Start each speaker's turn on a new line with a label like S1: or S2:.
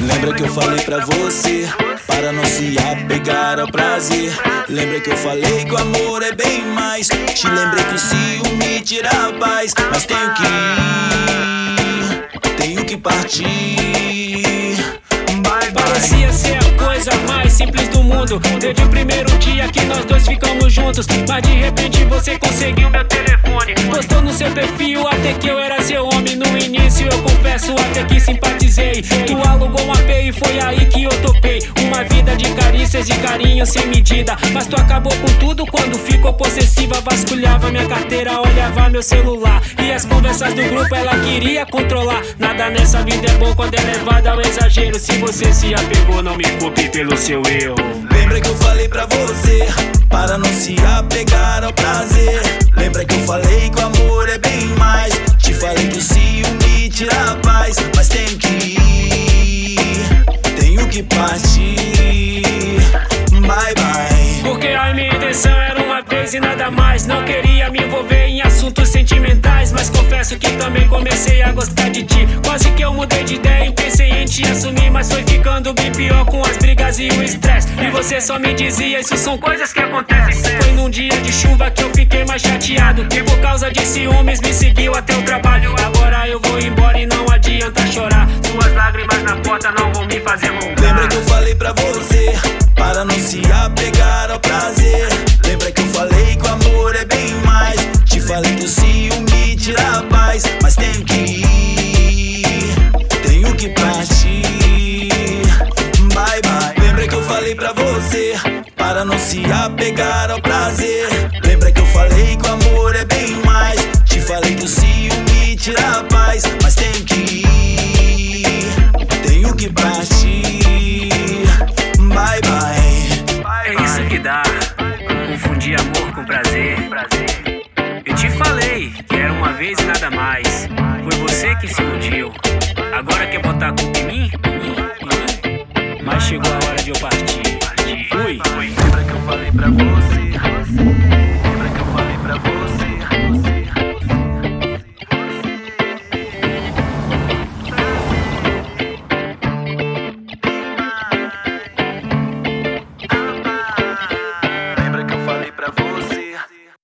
S1: Lembra que eu falei pra você para não se apegar ao prazer. Lembra que eu falei que o amor é bem mais. Te lembrei que o ciúme tira a paz, mas tenho que ir, tenho que partir. Bye, bye.
S2: Parecia ser a coisa mais simples do mundo. Desde o primeiro dia que nós dois ficamos juntos. Mas de repente você conseguiu meu telefone. Postou no seu perfil até que eu era seu homem. No início eu confesso até que simpatizei. Tu alugou um AP e foi aí que eu topei. Uma vida de carícias e carinho sem medida. Mas tu acabou com tudo quando ficou possessiva. Vasculhava minha carteira, olhava meu celular. E as conversas do grupo ela queria controlar. Nada nessa vida é bom quando é levado ao exagero. Se você se apegou, não me culpe pelo seu erro.
S1: Lembra que eu falei pra você para não se apegar ao prazer. Lembra que eu falei que o amor é bem mais. Te falei que o ciúme tira a paz, mas tenho que ir, tenho que partir.
S2: Mas confesso que também comecei a gostar de ti. Quase que eu mudei de ideia e pensei em te assumir. Mas foi ficando bem pior com as brigas e o estresse. E você só me dizia: Isso são coisas que acontecem. Foi num dia de chuva que eu fiquei mais chateado. Que por causa de ciúmes me seguiu até o trabalho. Agora eu vou embora e não adianta chorar. Suas lágrimas na porta não vão me fazer voltar.
S1: Lembra que eu falei pra você para não se apegar falei pra você para não se apegar ao prazer. Lembra que eu falei que o amor é bem mais. Te falei que o ciúme tira a paz, mas tenho que ir, tenho que partir. Bye bye.
S2: É isso que dá. Confundir amor com prazer. Eu te falei que era uma vez e nada mais. Foi você que se iludiu. Agora quer botar a culpa em mim? Mas chegou a
S1: pra você